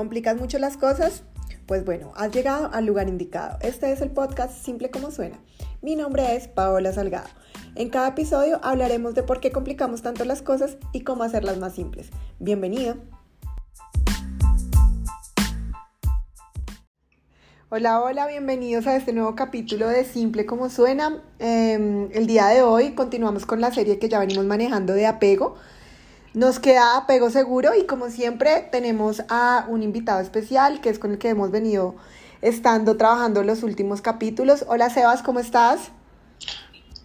¿Complicas mucho las cosas? Pues bueno, has llegado al lugar indicado. Este es el podcast Simple como suena. Mi nombre es Paola Salgado. En cada episodio hablaremos de por qué complicamos tanto las cosas y cómo hacerlas más simples. Bienvenido. Hola, hola, bienvenidos a este nuevo capítulo de Simple como suena. Em, el día de hoy continuamos con la serie que ya venimos manejando de apego. Nos queda apego seguro y como siempre tenemos a un invitado especial que es con el que hemos venido estando trabajando los últimos capítulos. Hola Sebas, ¿cómo estás?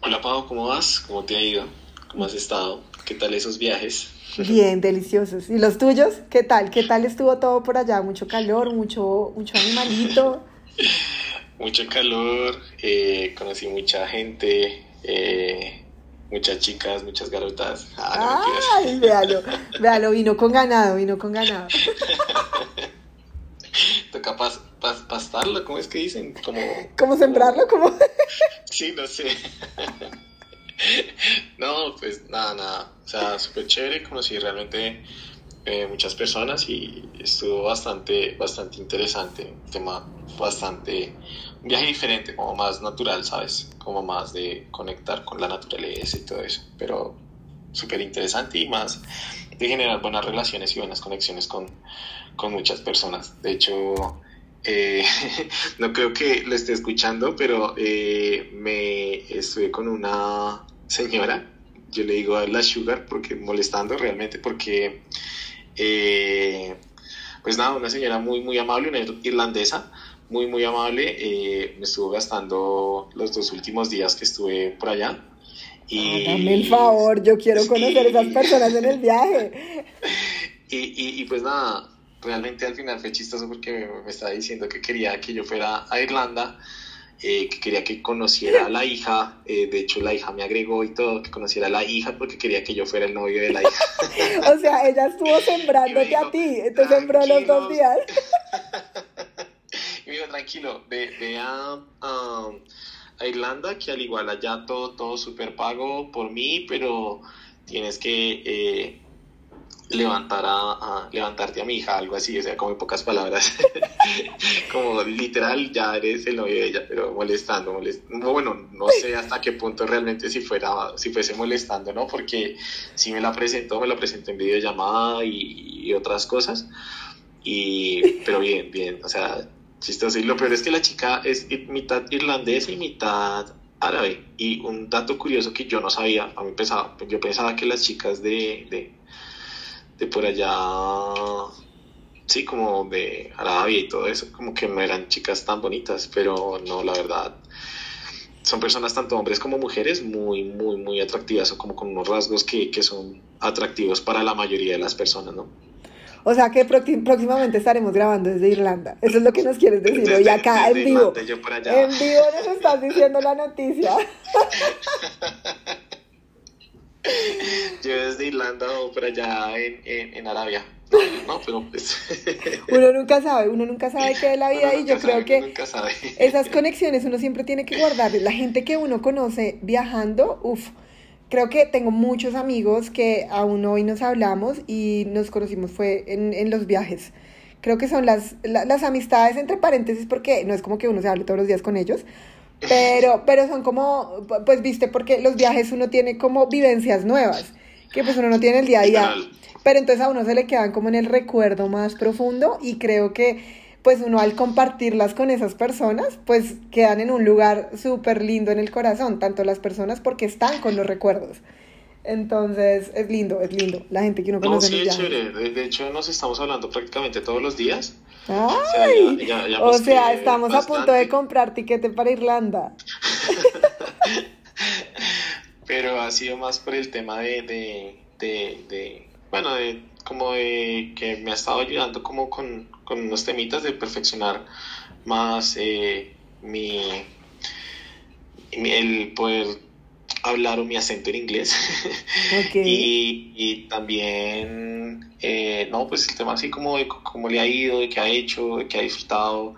Hola Pau, ¿cómo vas? ¿Cómo te ha ido? ¿Cómo has estado? ¿Qué tal esos viajes? Bien, deliciosos. ¿Y los tuyos? ¿Qué tal? ¿Qué tal estuvo todo por allá? ¿Mucho calor? ¿Mucho, mucho animalito? mucho calor, eh, conocí mucha gente. Eh, muchas chicas, muchas garotas. Ah, Ay, véalo, véalo, vino con ganado, vino con ganado. Toca pastarlo, ¿cómo es que dicen? Como, ¿Cómo sembrarlo? ¿Cómo? sí, no sé. no, pues nada, nada. O sea, súper chévere, conocí realmente eh, muchas personas y estuvo bastante, bastante interesante. Un tema bastante un viaje diferente, como más natural, ¿sabes? Como más de conectar con la naturaleza y todo eso, pero súper interesante y más de generar buenas relaciones y buenas conexiones con, con muchas personas. De hecho, eh, no creo que lo esté escuchando, pero eh, me estuve con una señora, yo le digo a la Sugar, porque molestando realmente, porque, eh, pues nada, una señora muy, muy amable, una irlandesa, muy, muy amable. Eh, me estuvo gastando los dos últimos días que estuve por allá. Y, ah, dame el favor, yo quiero conocer a esas personas en el viaje. Y, y, pues nada, realmente al final fue chistoso porque me, estaba diciendo que quería que yo fuera a Irlanda, eh, que quería que conociera a la hija, eh, de hecho la hija me agregó y todo, que conociera a la hija porque quería que yo fuera el novio de la hija. o sea, ella estuvo sembrándote a ti, te sembró los dos días. Y tranquilo, ve, a, Irlanda, que al igual allá todo, todo súper pago por mí, pero tienes que eh, levantar a, levantarte a mi hija, algo así, o sea, como en pocas palabras. como literal, ya eres el novio de ella, pero molestando, molestando. Bueno, no sé hasta qué punto realmente si fuera, si fuese molestando, ¿no? Porque si me la presentó, me la presentó en videollamada y, y otras cosas. Y, pero bien, bien, o sea, chistoso. Y lo peor es que la chica es mitad irlandesa y mitad árabe. Y un dato curioso que yo no sabía, a mí pensaba, yo pensaba que las chicas de, de, por allá, sí, como de Arabia y todo eso, como que no eran chicas tan bonitas, pero no, la verdad. Son personas, tanto hombres como mujeres, muy, muy, muy atractivas o como con unos rasgos que, que son atractivos para la mayoría de las personas, ¿no? O sea que próximamente estaremos grabando desde Irlanda. Eso es lo que nos quieres decir hoy acá en vivo. En vivo nos estás diciendo la noticia. yo desde Irlanda o por allá en, en, Arabia. No, pero pues. uno nunca sabe, uno nunca sabe qué es la vida y yo creo que esas conexiones uno siempre tiene que guardar. La gente que uno conoce viajando, uff creo que tengo muchos amigos que aún hoy nos hablamos y nos conocimos fue en, en los viajes. Creo que son las, las amistades entre paréntesis porque no es como que uno se hable todos los días con ellos, pero, pero son como, pues viste, porque los viajes uno tiene como vivencias nuevas, que pues uno no tiene el día a día. Pero entonces a uno se le quedan como en el recuerdo más profundo y creo que pues uno al compartirlas con esas personas, pues quedan en un lugar súper lindo en el corazón, tanto las personas porque están con los recuerdos. Entonces, es lindo, es lindo. La gente que uno conoce. No, sí, es chévere. De hecho, nos estamos hablando prácticamente todos los días. Ay, o sea, estamos a punto de comprar tiquete para Irlanda. Pero ha sido más por el tema de, de, de, de bueno, de como de que me ha estado ayudando como con, con unos temitas de perfeccionar más eh, mi, el poder hablar o mi acento en inglés. Y, y, también eh, no pues el tema así como de cómo le ha ido de qué ha hecho de qué ha disfrutado.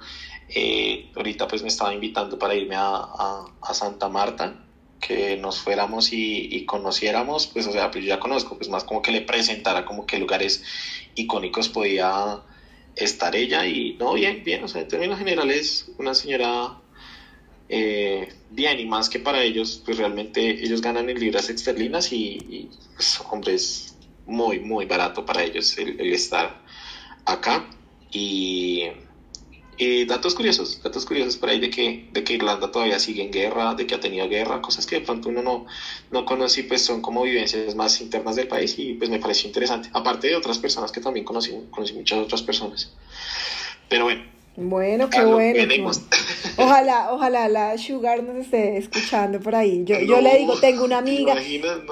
Eh, ahorita pues me estaba invitando para irme a, a, a Santa Marta que nos fuéramos y, conociéramos, pues o sea, pues yo ya conozco, pues más como que le presentara como qué lugares icónicos podía estar ella y no, bien, bien, o sea, en términos generales, una señora eh, bien y más que para ellos, pues realmente ellos ganan en libras esterlinas y, pues, hombre, es muy, muy barato para ellos el, estar acá. Y, datos curiosos, datos curiosos por ahí de que, de que Irlanda todavía sigue en guerra, de que ha tenido guerra, cosas que de pronto uno no, no conoce y pues son como vivencias más internas del país y pues me pareció interesante. Aparte de otras personas que también conocí, conocí muchas otras personas. Pero bueno, bueno, qué bueno. Ojalá, ojalá la Sugar nos esté escuchando por ahí. Yo, yo le digo, tengo una amiga,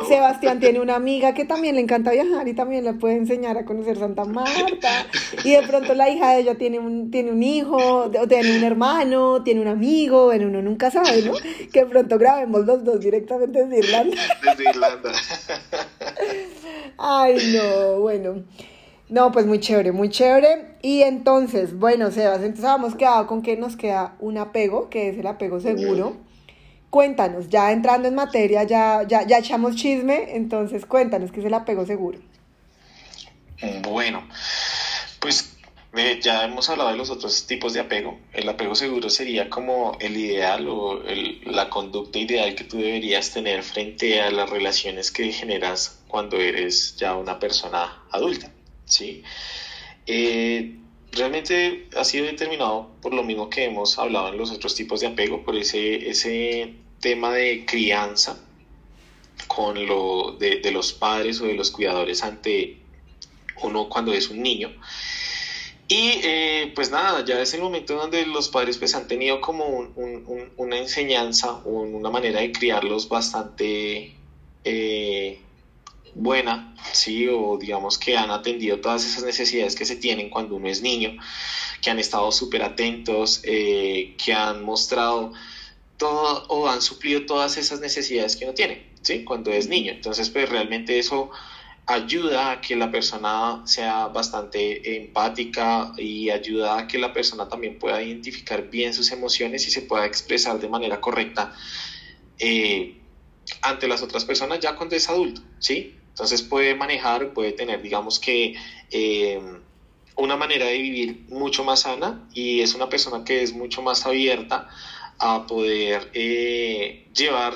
Sebastián tiene una amiga que también le encanta viajar y también le puede enseñar a conocer Santa Marta. Y de pronto la hija de ella tiene un, tiene un hijo, o tiene un hermano, tiene un amigo, bueno, uno nunca sabe, ¿no? Que de pronto grabemos los dos directamente desde Irlanda. Desde Irlanda. Ay, no, bueno. No, pues muy chévere, muy chévere. Y entonces, bueno, Sebas, entonces habíamos quedado con que nos queda un apego, que es el apego seguro. Cuéntanos, ya entrando en materia, ya, ya, ya echamos chisme, entonces cuéntanos qué es el apego seguro. Bueno, pues ya hemos hablado de los otros tipos de apego. El apego seguro sería como el ideal o la conducta ideal que tú deberías tener frente a las relaciones que generas cuando eres ya una persona adulta. ¿Sí? Eh, realmente ha sido determinado por lo mismo que hemos hablado en los otros tipos de apego, por ese, ese tema de crianza con lo de, los padres o de los cuidadores ante uno cuando es un niño. Y eh, pues nada, ya es el momento donde los padres pues han tenido como una enseñanza una manera de criarlos bastante eh, buena, ¿sí? o digamos que han atendido todas esas necesidades que se tienen cuando uno es niño, que han estado súper atentos, eh, que han mostrado todo o han suplido todas esas necesidades que uno tiene ¿sí? cuando es niño. Entonces, pues realmente eso ayuda a que la persona sea bastante empática y ayuda a que la persona también pueda identificar bien sus emociones y se pueda expresar de manera correcta eh, ante las otras personas ya cuando es adulto, ¿sí? Entonces puede manejar, puede tener, digamos que, eh, una manera de vivir mucho más sana y es una persona que es mucho más abierta a poder eh, llevar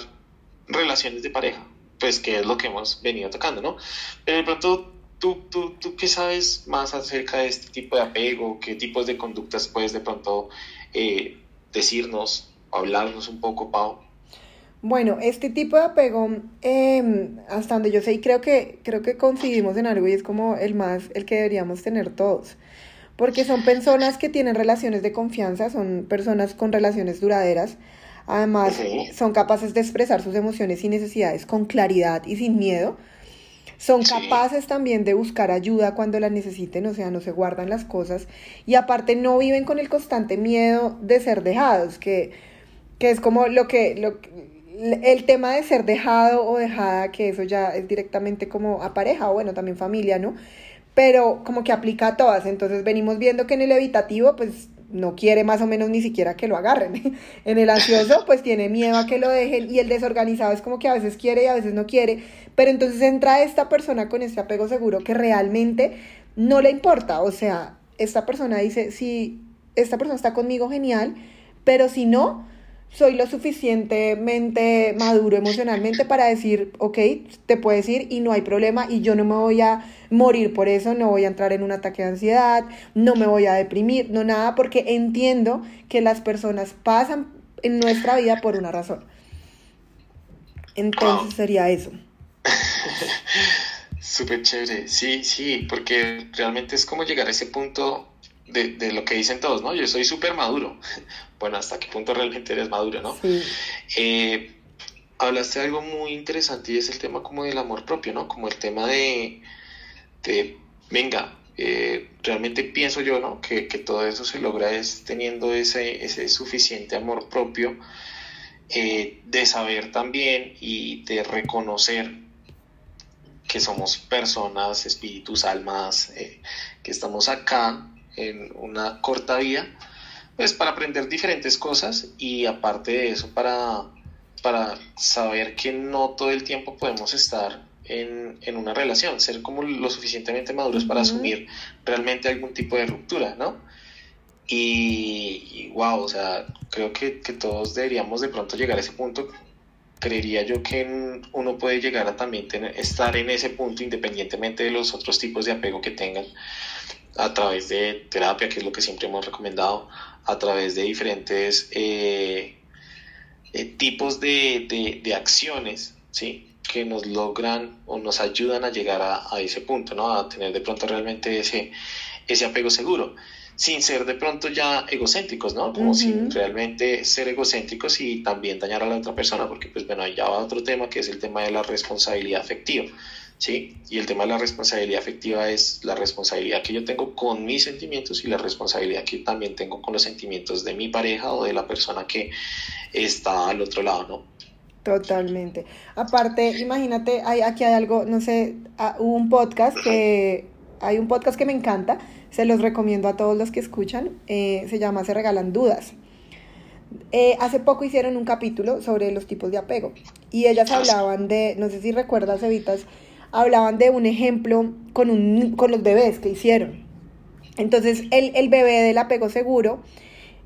relaciones de pareja, pues que es lo que hemos venido tocando, ¿no? Pero de pronto, ¿tú, tú, tú qué sabes más acerca de este tipo de apego? ¿Qué tipos de conductas puedes de pronto eh, decirnos, hablarnos un poco, Pau? Bueno, este tipo de apego, em, hasta donde yo sé, y creo que, creo que coincidimos en algo y es como el más, el que deberíamos tener todos. Porque son personas que tienen relaciones de confianza, son personas con relaciones duraderas. Además, son capaces de expresar sus emociones y necesidades con claridad y sin miedo. Son capaces también de buscar ayuda cuando la necesiten, o sea, no se guardan las cosas. Y aparte no viven con el constante miedo de ser dejados, que, que es como lo que, lo, el tema de ser dejado o dejada, que eso ya es directamente como a pareja o bueno, también familia, ¿no? Pero como que aplica a todas. Entonces venimos viendo que en el evitativo, pues no quiere más o menos ni siquiera que lo agarren. en el ansioso, pues tiene miedo a que lo dejen. Y el desorganizado es como que a veces quiere y a veces no quiere. Pero entonces entra esta persona con este apego seguro que realmente no le importa. O sea, esta persona dice, si esta persona está conmigo, genial. Pero si no, soy lo suficientemente maduro emocionalmente para decir, ok, te puedes ir y no hay problema y yo no me voy a morir por eso, no voy a entrar en un ataque de ansiedad, no me voy a deprimir, no nada, porque entiendo que las personas pasan en nuestra vida por una razón. Entonces sería eso. Súper chévere, sí, sí, porque realmente es como llegar a ese punto de, de, lo que dicen todos, ¿no? Yo soy súper maduro. Bueno, ¿hasta qué punto realmente eres maduro, no? Eh, hablaste de algo muy interesante y es el tema como del amor propio, ¿no? Como el tema de, de venga, eh, realmente pienso yo, ¿no? Que, que, todo eso se logra es teniendo ese, ese suficiente amor propio, eh, de saber también y de reconocer que somos personas, espíritus, almas, que estamos acá en una corta vida, pues para aprender diferentes cosas y aparte de eso para, para saber que no todo el tiempo podemos estar en, en, una relación, ser como lo suficientemente maduros para asumir realmente algún tipo de ruptura, ¿no? Y, wow, o sea, creo que, que, todos deberíamos de pronto llegar a ese punto. Creería yo que uno puede llegar a también tener, estar en ese punto independientemente de los otros tipos de apego que tengan a través de terapia, que es lo que siempre hemos recomendado, a través de diferentes eh, eh, tipos de, de, acciones, ¿sí? que nos logran o nos ayudan a llegar a, a, ese punto, ¿no? A tener de pronto realmente ese, ese apego seguro, sin ser de pronto ya egocéntricos, ¿no? Como sin realmente ser egocéntricos y también dañar a la otra persona, porque pues bueno, ahí ya va otro tema que es el tema de la responsabilidad afectiva. ¿Sí? Y el tema de la responsabilidad afectiva es la responsabilidad que yo tengo con mis sentimientos y la responsabilidad que también tengo con los sentimientos de mi pareja o de la persona que está al otro lado, ¿no? Totalmente. Aparte, imagínate, hay, aquí hay algo, no sé, ah, hubo un podcast que, hay un podcast que me encanta, se los recomiendo a todos los que escuchan, eh, se llama Se Regalan Dudas. Eh, hace poco hicieron un capítulo sobre los tipos de apego y ellas ah, hablaban de, no sé si recuerdas, Evitas, hablaban de un ejemplo con, un, con los bebés que hicieron. Entonces, el, el bebé del apego seguro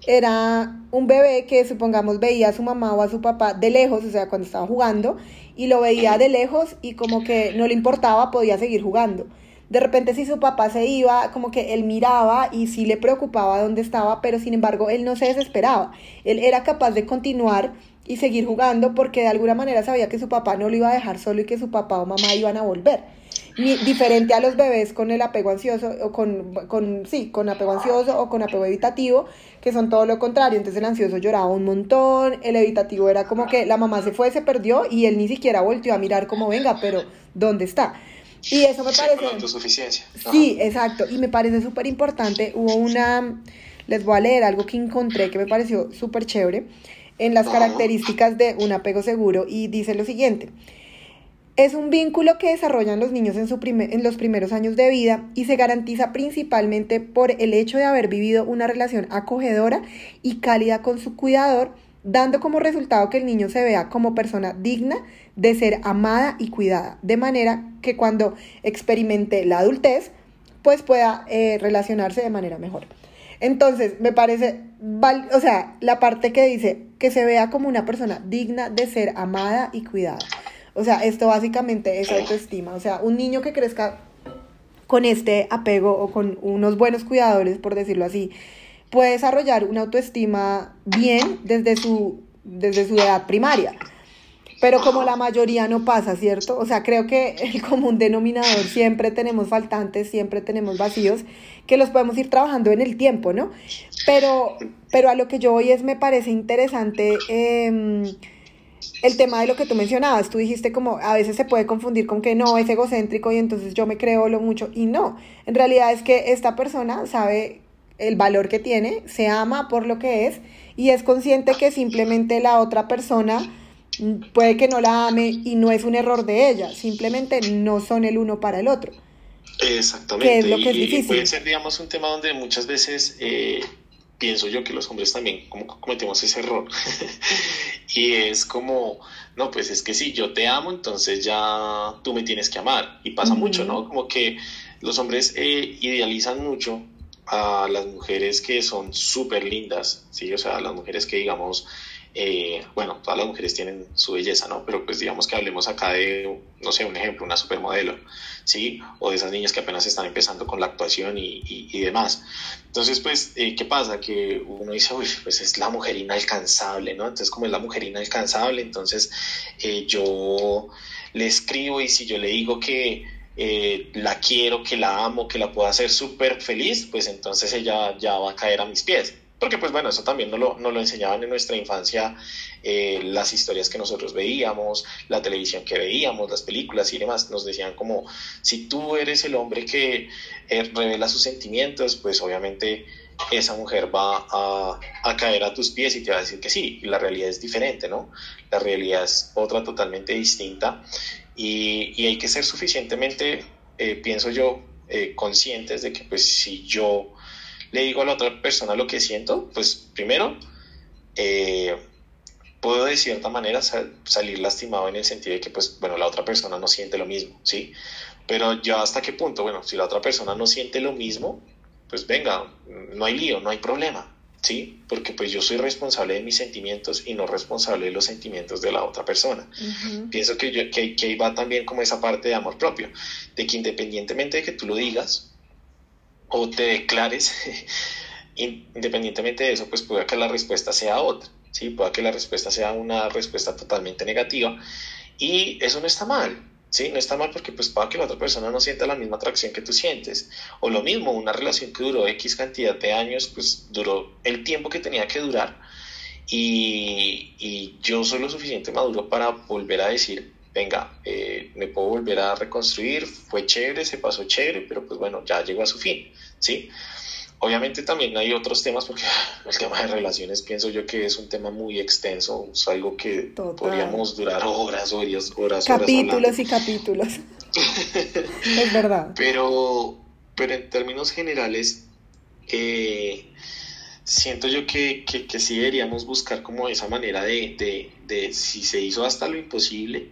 era un bebé que supongamos veía a su mamá o a su papá de lejos, o sea, cuando estaba jugando, y lo veía de lejos y como que no le importaba, podía seguir jugando. De repente si su papá se iba, como que él miraba y sí le preocupaba dónde estaba, pero sin embargo él no se desesperaba. Él era capaz de continuar y seguir jugando porque de alguna manera sabía que su papá no lo iba a dejar solo y que su papá o mamá iban a volver. diferente a los bebés con el apego ansioso o con, con, sí, con apego ansioso o con apego evitativo, que son todo lo contrario. Entonces el ansioso lloraba un montón, el evitativo era como que la mamá se fue, se perdió y él ni siquiera volvió a mirar como venga, pero ¿dónde está? Y eso me parece... suficiencia. Sí, exacto. Y me parece súper importante. Hubo una... Les voy a leer algo que encontré que me pareció súper chévere en las características de un apego seguro y dice lo siguiente. Es un vínculo que desarrollan los niños en, su en los primeros años de vida y se garantiza principalmente por el hecho de haber vivido una relación acogedora y cálida con su cuidador, dando como resultado que el niño se vea como persona digna de ser amada y cuidada, de manera que cuando experimente la adultez, pues pueda eh, relacionarse de manera mejor. Entonces, me parece, o sea, la parte que dice que se vea como una persona digna de ser amada y cuidada. O sea, esto básicamente es autoestima. O sea, un niño que crezca con este apego o con unos buenos cuidadores, por decirlo así, puede desarrollar una autoestima bien desde su, desde su edad primaria pero como la mayoría no pasa, ¿cierto? O sea, creo que el común denominador siempre tenemos faltantes, siempre tenemos vacíos, que los podemos ir trabajando en el tiempo, ¿no? Pero, pero a lo que yo voy es, me parece interesante em, el tema de lo que tú mencionabas. Tú dijiste como a veces se puede confundir con que no, es egocéntrico y entonces yo me creo lo mucho. Y no, en realidad es que esta persona sabe el valor que tiene, se ama por lo que es y es consciente que simplemente la otra persona puede que no la ame y no es un error de ella, simplemente no son el uno para el otro. Exactamente. es lo que es difícil. puede ser, digamos, un tema donde muchas veces eh, pienso yo que los hombres también como cometemos ese error. y es como, no, pues es que si yo te amo, entonces ya tú me tienes que amar. Y pasa mucho, ¿no? Como que los hombres eh, idealizan mucho a las mujeres que son súper lindas, ¿sí? O sea, las mujeres que, digamos, eh, bueno, todas las mujeres tienen su belleza, ¿no? Pero pues digamos que hablemos acá de, no sé, un ejemplo, una supermodelo, ¿sí? O de esas niñas que apenas están empezando con la actuación y, y, demás. Entonces, pues, eh, ¿qué pasa? Que uno dice, uy, pues es la mujer inalcanzable, ¿no? Entonces, como es la mujer inalcanzable, entonces eh, yo le escribo y si yo le digo que la quiero, que la amo, que la puedo hacer súper feliz, pues entonces ella ya va a caer a mis pies. Porque pues bueno, eso también nos lo, lo enseñaban en nuestra infancia, eh, las historias que nosotros veíamos, la televisión que veíamos, las películas y demás, nos decían como, si tú eres el hombre que eh, revela sus sentimientos, pues obviamente esa mujer va a, a, caer a tus pies y te va a decir que sí, y la realidad es diferente, ¿no? La realidad es otra totalmente distinta y, y hay que ser suficientemente, eh, pienso yo, conscientes de que pues si yo le digo a la otra persona lo que siento, pues primero, eh, puedo de cierta manera salir lastimado en el sentido de que, pues, bueno, la otra persona no siente lo mismo, ¿sí? Pero ya hasta qué punto, bueno, si la otra persona no siente lo mismo, pues venga, no hay lío, no hay problema, ¿sí? Porque pues yo soy responsable de mis sentimientos y no responsable de los sentimientos de la otra persona. Pienso que, yo, que, que ahí va también como esa parte de amor propio, de que independientemente de que tú lo digas o te declares, independientemente de eso, pues puede que la respuesta sea otra, ¿sí? Puede que la respuesta sea una respuesta totalmente negativa y eso no está mal, ¿sí? No está mal porque pues para que la otra persona no sienta la misma atracción que tú sientes. O lo mismo, una relación que duró X cantidad de años, pues duró el tiempo que tenía que durar. Y, y yo soy lo suficiente maduro para volver a decir, venga, eh, me puedo volver a reconstruir, fue chévere, se pasó chévere, pero pues bueno, ya llegó a su fin, ¿sí? Obviamente también hay otros temas, porque el tema de relaciones pienso yo que es un tema muy extenso, es algo que podríamos durar horas, horas, horas. Capítulos y capítulos. es verdad. Pero, pero en términos generales, eh, siento yo que, que, que, sí deberíamos buscar como esa manera de, de, de si se hizo hasta lo imposible,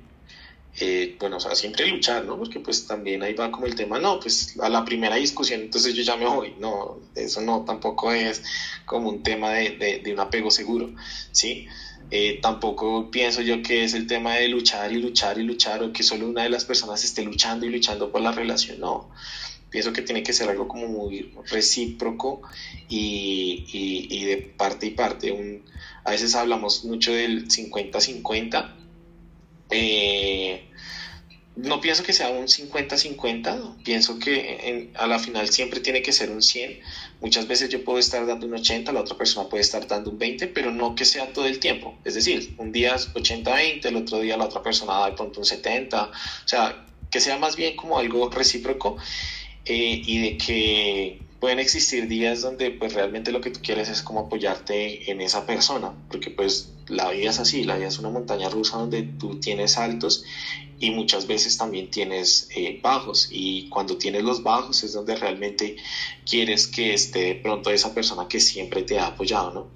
eh, bueno, o sea, siempre luchar, ¿no? Porque pues también ahí va como el tema, no, pues a la primera discusión, entonces yo ya me voy, no, eso no, tampoco es como un tema de, de, un apego seguro, ¿sí? Eh, tampoco pienso yo que es el tema de luchar y luchar y luchar o que solo una de las personas esté luchando y luchando por la relación, no. Pienso que tiene que ser algo como muy recíproco y, y, y de parte y parte. Un, a veces hablamos mucho del 50-50 eh, no pienso que sea un 50-50, pienso que a la final siempre tiene que ser un 100. Muchas veces yo puedo estar dando un 80, la otra persona puede estar dando un 20, pero no que sea todo el tiempo. Es decir, un día es 80-20, el otro día la otra persona da de pronto un 70. O sea, que sea más bien como algo recíproco eh, y de que pueden existir días donde pues realmente lo que tú quieres es como apoyarte en esa persona, porque pues la vida es así, la vida es una montaña rusa donde tú tienes altos y muchas veces también tienes eh, bajos y cuando tienes los bajos es donde realmente quieres que esté de pronto esa persona que siempre te ha apoyado, ¿no?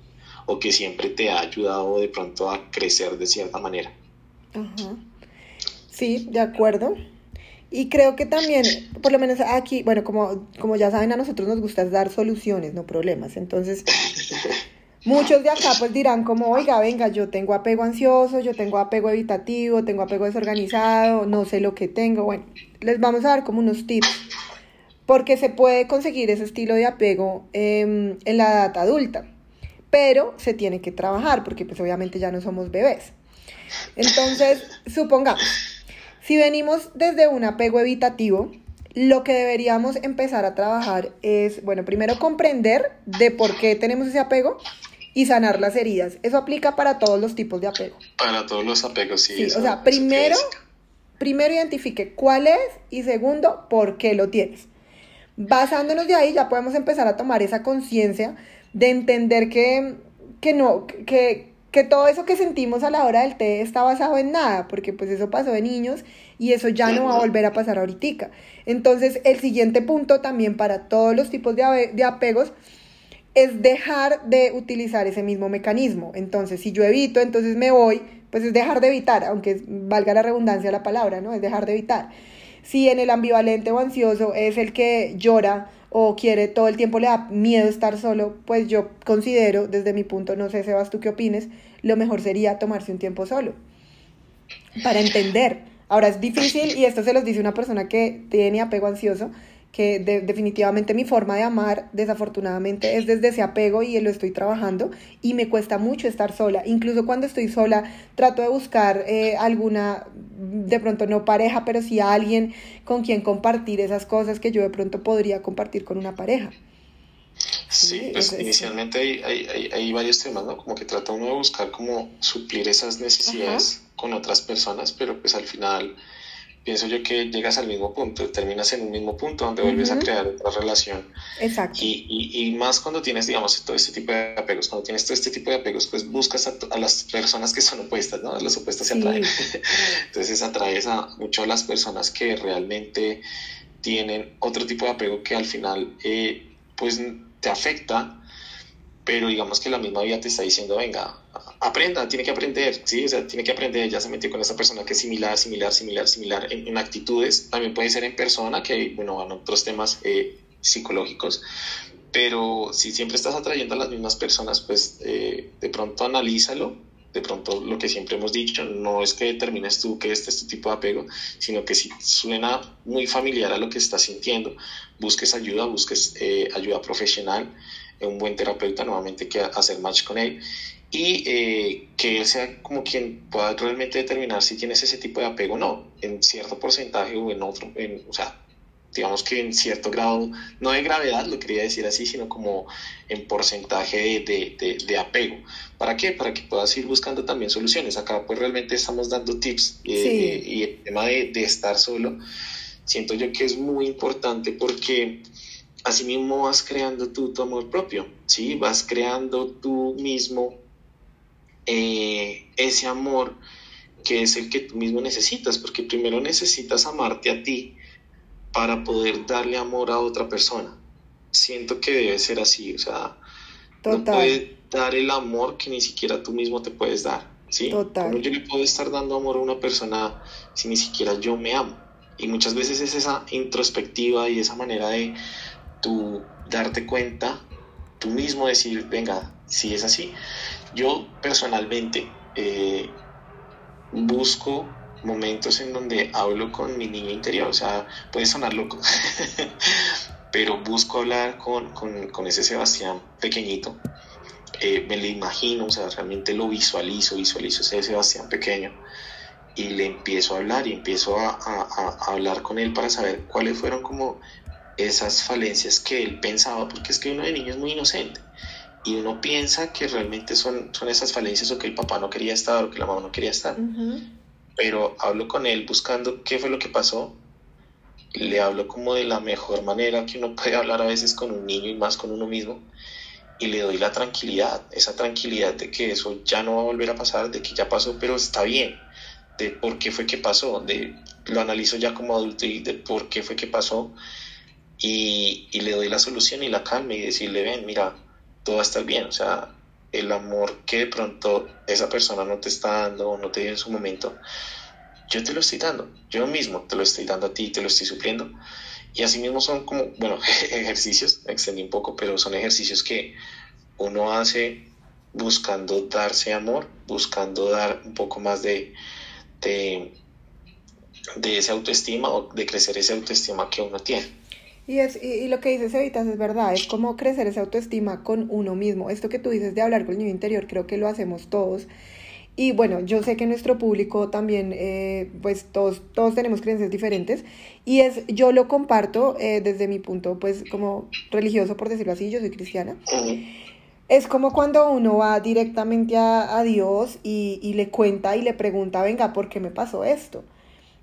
O que siempre te ha ayudado de pronto a crecer de cierta manera. Sí, de acuerdo. Y creo que también, por lo menos aquí, bueno, como, como ya saben, a nosotros nos gusta dar soluciones, no problemas. Entonces, muchos de acá pues dirán como, oiga, venga, yo tengo apego ansioso, yo tengo apego evitativo, tengo apego desorganizado, no sé lo que tengo. Bueno, les vamos a dar como unos tips. Porque se puede conseguir ese estilo de apego em, en la edad adulta. Pero se tiene que trabajar porque pues obviamente ya no somos bebés. Entonces, supongamos si venimos desde un apego evitativo, lo que deberíamos empezar a trabajar es, bueno, primero comprender de por qué tenemos ese apego y sanar las heridas. Eso aplica para todos los tipos de apego. Para todos los apegos, sí. o sea, primero, primero identifique cuál es y segundo, por qué lo tienes. Basándonos de ahí ya podemos empezar a tomar esa conciencia de entender que, que no, que, que todo eso que sentimos a la hora del té está basado en nada, porque pues eso pasó de niños y eso ya no va a volver a pasar ahorita. Entonces, el siguiente punto también para todos los tipos de, de apegos es dejar de utilizar ese mismo mecanismo. Entonces, si yo evito, entonces me voy, pues es dejar de evitar, aunque valga la redundancia la palabra, ¿no? Es dejar de evitar. Si en el ambivalente o ansioso es el que llora o quiere todo el tiempo le da miedo estar solo, pues yo considero, desde mi punto, no sé, Sebas, tú qué opines, lo mejor sería tomarse un tiempo solo para entender. Ahora es difícil y esto se los dice una persona que tiene apego ansioso, que definitivamente mi forma de amar, desafortunadamente, es desde ese apego y lo estoy trabajando y me cuesta mucho estar sola. Incluso cuando estoy sola, trato de buscar eh, alguna, de pronto no pareja, pero sí alguien con quien compartir esas cosas que yo de pronto podría compartir con una pareja. Sí, pues inicialmente hay, hay, hay, varios temas, ¿no? Como que trata uno de buscar como suplir esas necesidades con otras personas, pero pues al final pienso yo que llegas al mismo punto, terminas en un mismo punto donde vuelves a crear otra relación. Exacto. Y, y, y, más cuando tienes, digamos, todo este tipo de apegos, cuando tienes todo este tipo de apegos, pues buscas a, a las personas que son opuestas, ¿no? Las opuestas se atraen. Entonces atraes a mucho a las personas que realmente tienen otro tipo de apego que al final, eh, pues te afecta, pero digamos que la misma vida te está diciendo, venga, aprenda, tiene que aprender, ¿sí? O sea, tiene que aprender, ya se metió con esa persona que es similar, similar, similar, similar en, actitudes, también puede ser en persona, que, bueno, van otros temas eh, psicológicos, pero si siempre estás atrayendo a las mismas personas, pues eh, de pronto analízalo, de pronto lo que siempre hemos dicho, no es que determines tú que este es tu tipo de apego, sino que si suena muy familiar a lo que estás sintiendo, busques ayuda, busques eh, ayuda profesional, un buen terapeuta nuevamente que hacer match con él y eh, que él sea como quien pueda realmente determinar si tienes ese tipo de apego o no, en cierto porcentaje o en otro, en, o sea, digamos que en cierto grado, no de gravedad, lo quería decir así, sino como en porcentaje de, de, de, apego. ¿Para qué? Para que puedas ir buscando también soluciones. Acá pues realmente estamos dando tips eh, y el tema de, de, estar solo, siento yo que es muy importante porque así mismo vas creando tú tu amor propio, ¿sí? Vas creando tú mismo eh, ese amor que es el que tú mismo necesitas, porque primero necesitas amarte a ti para poder darle amor a otra persona. Siento que debe ser así, o sea, no puedes dar el amor que ni siquiera tú mismo te puedes dar, ¿sí? Total. yo le puedo estar dando amor a una persona si ni siquiera yo me amo? Y muchas veces es esa introspectiva y esa manera de tú darte cuenta, tú mismo decir, venga, si es así. Yo personalmente eh, busco momentos en donde hablo con mi niño interior, o sea, puede sonar loco, pero busco hablar con, con, con ese Sebastián pequeñito, eh, me lo imagino, o sea, realmente lo visualizo, visualizo ese Sebastián pequeño y le empiezo a hablar y empiezo a, a, hablar con él para saber cuáles fueron como esas falencias que él pensaba, porque es que uno de niño es muy inocente y uno piensa que realmente son, son esas falencias o que el papá no quería estar o que la mamá no quería estar pero hablo con él buscando qué fue lo que pasó. Le hablo como de la mejor manera que uno puede hablar a veces con un niño y más con uno mismo. Y le doy la tranquilidad, esa tranquilidad de que eso ya no va a volver a pasar, de que ya pasó, pero está bien, de por qué fue que pasó, de lo analizo ya como adulto y de por qué fue que pasó. Y, y le doy la solución y la calma y decirle, ven, mira, todo va a estar bien, o sea, el amor que de pronto esa persona no te está dando o no te dio en su momento, yo te lo estoy dando, yo mismo te lo estoy dando a ti, te lo estoy supliendo. Y así mismo son como, bueno, ejercicios, extendí un poco, pero son ejercicios que uno hace buscando darse amor, buscando dar un poco más de, de, de esa autoestima o de crecer esa autoestima que uno tiene. Y, es, y, lo que dices, Evitas, es verdad, es como crecer esa autoestima con uno mismo. Esto que tú dices de hablar con el niño interior, creo que lo hacemos todos. Y bueno, yo sé que nuestro público también, eh, pues todos, todos tenemos creencias diferentes. Y es, yo lo comparto eh, desde mi punto, pues como religioso, por decirlo así, yo soy cristiana. Es como cuando uno va directamente a, a Dios y, y le cuenta y le pregunta, venga, ¿por qué me pasó esto?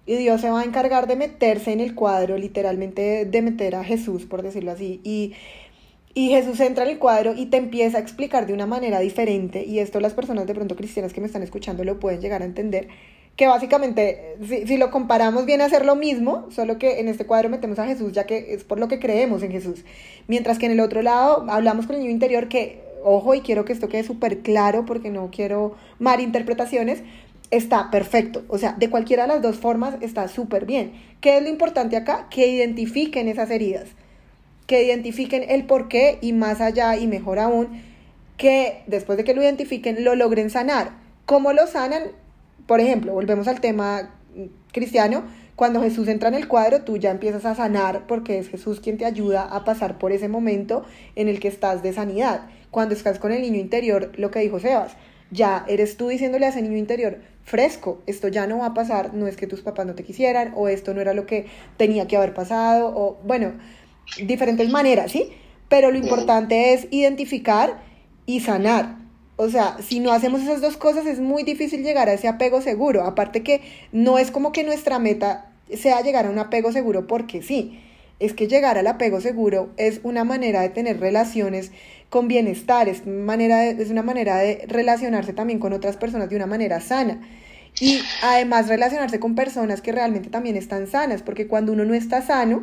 Y Dios se va a encargar de meterse en el cuadro, literalmente de meter a Jesús, por decirlo así. Y, y Jesús entra en el cuadro y te empieza a explicar de una manera diferente. Y esto las personas de pronto cristianas que me están escuchando lo pueden llegar a entender. Que básicamente, si, si lo comparamos, viene a ser lo mismo, solo que en este cuadro metemos a Jesús, ya que es por lo que creemos en Jesús. Mientras que en el otro lado hablamos con el niño interior que, ojo, y quiero que esto quede súper claro porque no quiero malinterpretaciones, está perfecto. O sea, de cualquiera de las dos formas está súper bien. ¿Qué es lo importante acá? Que identifiquen esas heridas, que identifiquen el por qué y más allá y mejor aún, que después de que lo identifiquen lo logren sanar. ¿Cómo lo sanan? Por ejemplo, volvemos al tema cristiano. Cuando Jesús entra en el cuadro, tú ya empiezas a sanar porque es Jesús quien te ayuda a pasar por ese momento en el que estás de sanidad. Cuando estás con el niño interior, lo que dijo Sebas, ya eres tú diciéndole a ese niño interior, fresco, esto ya no va a pasar, no es que tus papás no te quisieran, o esto no era lo que tenía que haber pasado, o bueno, diferentes maneras, ¿sí? Pero lo importante es identificar y sanar. O sea, si no hacemos esas dos cosas es muy difícil llegar a ese apego seguro. Aparte que no es como que nuestra meta sea llegar a un apego seguro porque sí. Es que llegar al apego seguro es una manera de tener relaciones con bienestar, es, manera es una manera de relacionarse también con otras personas de una manera sana. Y además relacionarse con personas que realmente también están sanas, porque cuando uno no está sano,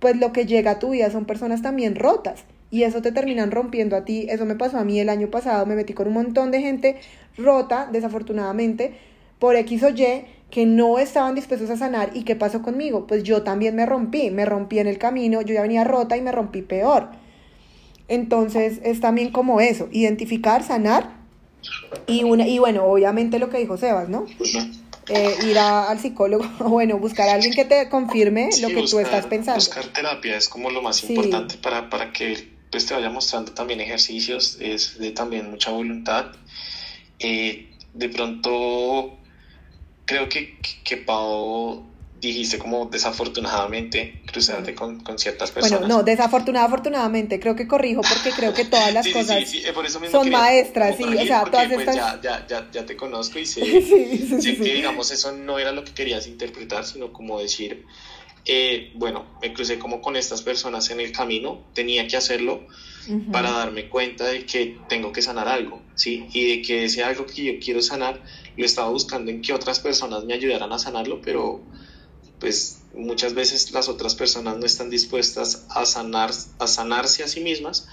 pues lo que llega a tu vida son personas también rotas. y eso te terminan rompiendo a ti. Eso me pasó a mí el año pasado, me metí con un montón de gente rota, desafortunadamente, por X o Y, que no estaban dispuestos a sanar. ¿Y qué pasó conmigo? Pues yo también me rompí, me rompí en el camino, yo ya venía rota y me rompí peor. Entonces es también como eso, identificar, sanar y, una, y bueno, obviamente lo que dijo Sebas, ¿no? Eh, ir al psicólogo, bueno, buscar a alguien que te confirme lo que tú estás pensando. Buscar terapia es como lo más importante para, para que pues, te vaya mostrando también ejercicios, es de también mucha voluntad. Eh, de pronto, creo que, que Pau dijiste como desafortunadamente cruzarte con, con, ciertas personas. Bueno, no, desafortunadamente, creo que corrijo porque creo que todas las cosas son maestras, sí, o sea, todas pues, estas... ya, ya, ya, ya, te conozco y sé, que digamos eso no era lo que querías interpretar, sino como decir, eh, bueno, me crucé como con estas personas en el camino, tenía que hacerlo para darme cuenta de que tengo que sanar algo, ¿sí? Y de que ese algo que yo quiero sanar, lo estaba buscando en que otras personas me ayudaran a sanarlo, pero pues muchas veces las otras personas no están dispuestas a, sanar, a sanarse a sí mismas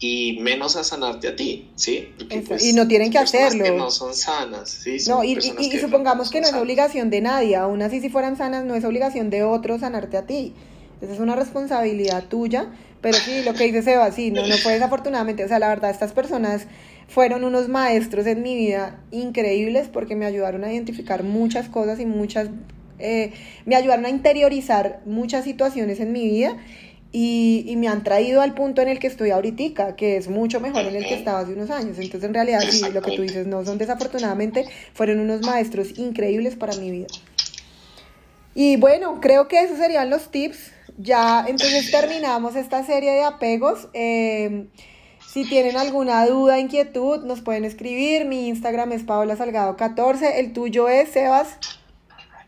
y menos a sanarte a ti, ¿sí? Pues, y no tienen que hacerlo. Que no son sanas, ¿sí? no, y, supongamos que no es obligación de nadie, aún así si fueran sanas no es obligación de otro sanarte a ti. Esa es una responsabilidad tuya, pero sí, lo que dice Seba, sí, no, no fue desafortunadamente, o sea, la verdad, estas personas fueron unos maestros en mi vida increíbles porque me ayudaron a identificar muchas cosas y muchas eh, me ayudaron a interiorizar muchas situaciones en mi vida y, me han traído al punto en el que estoy ahorita, que es mucho mejor en el que estaba hace unos años. Entonces, en realidad, sí, lo que tú dices no son desafortunadamente, fueron unos maestros increíbles para mi vida. Y bueno, creo que esos serían los tips. Ya, entonces terminamos esta serie de apegos. Eh, si tienen alguna duda, inquietud, nos pueden escribir. Mi Instagram es Paola Salgado 14. El tuyo es Sebas.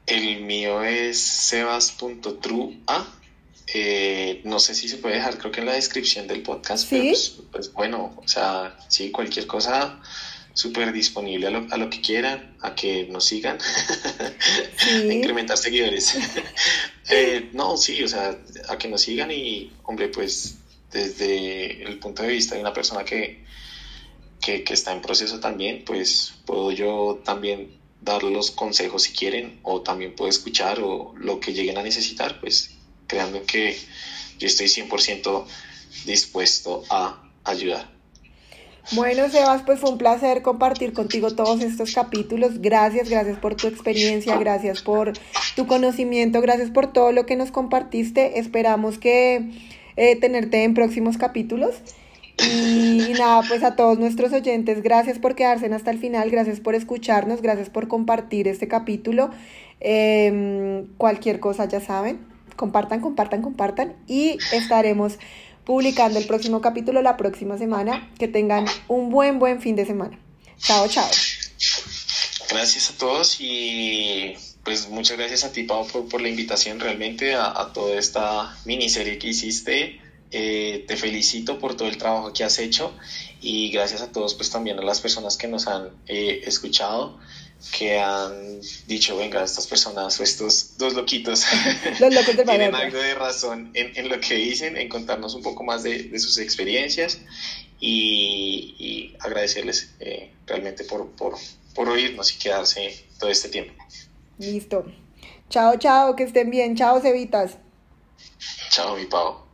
El mío es sebas.trua. Eh, no sé si se puede dejar, creo que en la descripción del podcast. ¿Sí? Pues, pues, bueno, o sea, sí, cualquier cosa súper disponible a lo, a lo, que quieran, a que nos sigan, a incrementar seguidores. Eh, no, sí, o sea, a que nos sigan y, hombre, pues desde el punto de vista de una persona que, que, que está en proceso también, pues puedo yo también dar los consejos si quieren o también puedo escuchar o lo que lleguen a necesitar, pues créanme que yo estoy 100% dispuesto a ayudar. Bueno, Sebas, pues fue un placer compartir contigo todos estos capítulos. Gracias, gracias por tu experiencia, gracias por tu conocimiento, gracias por todo lo que nos compartiste. Esperamos que eh, tenerte en próximos capítulos. Y, nada, pues a todos nuestros oyentes, gracias por quedarse hasta el final, gracias por escucharnos, gracias por compartir este capítulo. Em, cualquier cosa ya saben, compartan, compartan, compartan y estaremos publicando el próximo capítulo la próxima semana. Que tengan un buen, buen fin de semana. Chao, chao. Gracias a todos y pues muchas gracias a ti, Pau, por, la invitación realmente a, a toda esta miniserie que hiciste. Eh, te felicito por todo el trabajo que has hecho y gracias a todos, pues también a las personas que nos han eh, escuchado, que han dicho, venga, estas personas o estos dos loquitos tienen algo de razón en, lo que dicen, en contarnos un poco más de, sus experiencias y, agradecerles eh, realmente por, por, por oírnos y quedarse todo este tiempo. Listo. Chao, chao, que estén bien. Chao, Cevitas. Chao, mi Pau.